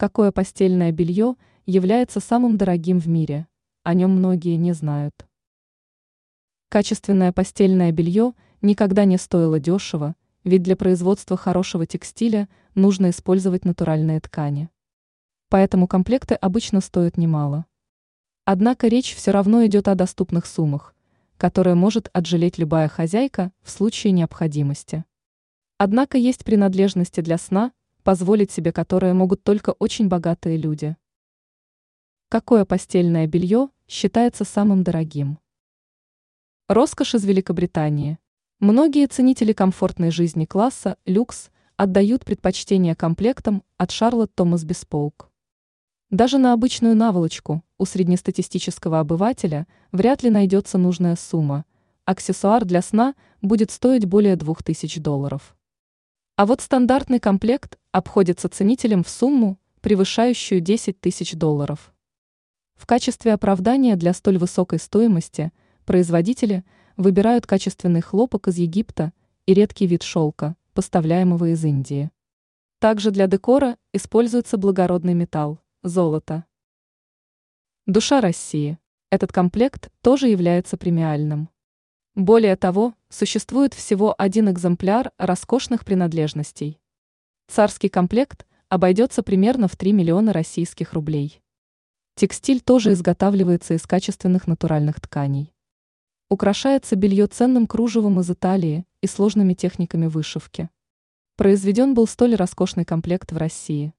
Какое постельное белье является самым дорогим в мире? О нем многие не знают. Качественное постельное белье никогда не стоило дешево, ведь для производства хорошего текстиля нужно использовать натуральные ткани. Поэтому комплекты обычно стоят немало. Однако речь все равно идет о доступных суммах, которые может отжалеть любая хозяйка в случае необходимости. Однако есть принадлежности для сна, позволить себе которые могут только очень богатые люди. Какое постельное белье считается самым дорогим? Роскошь из Великобритании. Многие ценители комфортной жизни класса люкс отдают предпочтение комплектам от Charlotte Thomas Bespoke. Даже на обычную наволочку у среднестатистического обывателя вряд ли найдется нужная сумма. Аксессуар для сна будет стоить более 2000 долларов. А вот стандартный комплект обходится ценителям в сумму, превышающую 10 тысяч долларов. В качестве оправдания для столь высокой стоимости производители выбирают качественный хлопок из Египта и редкий вид шелка, поставляемого из Индии. Также для декора используется благородный металл – золото. Душа России. Этот комплект тоже является премиальным. Более того, существует всего один экземпляр роскошных принадлежностей. Царский комплект обойдется примерно в 3 миллиона российских рублей. Текстиль тоже изготавливается из качественных натуральных тканей. Украшается белье ценным кружевом из Италии и сложными техниками вышивки. Произведен был столь роскошный комплект в России.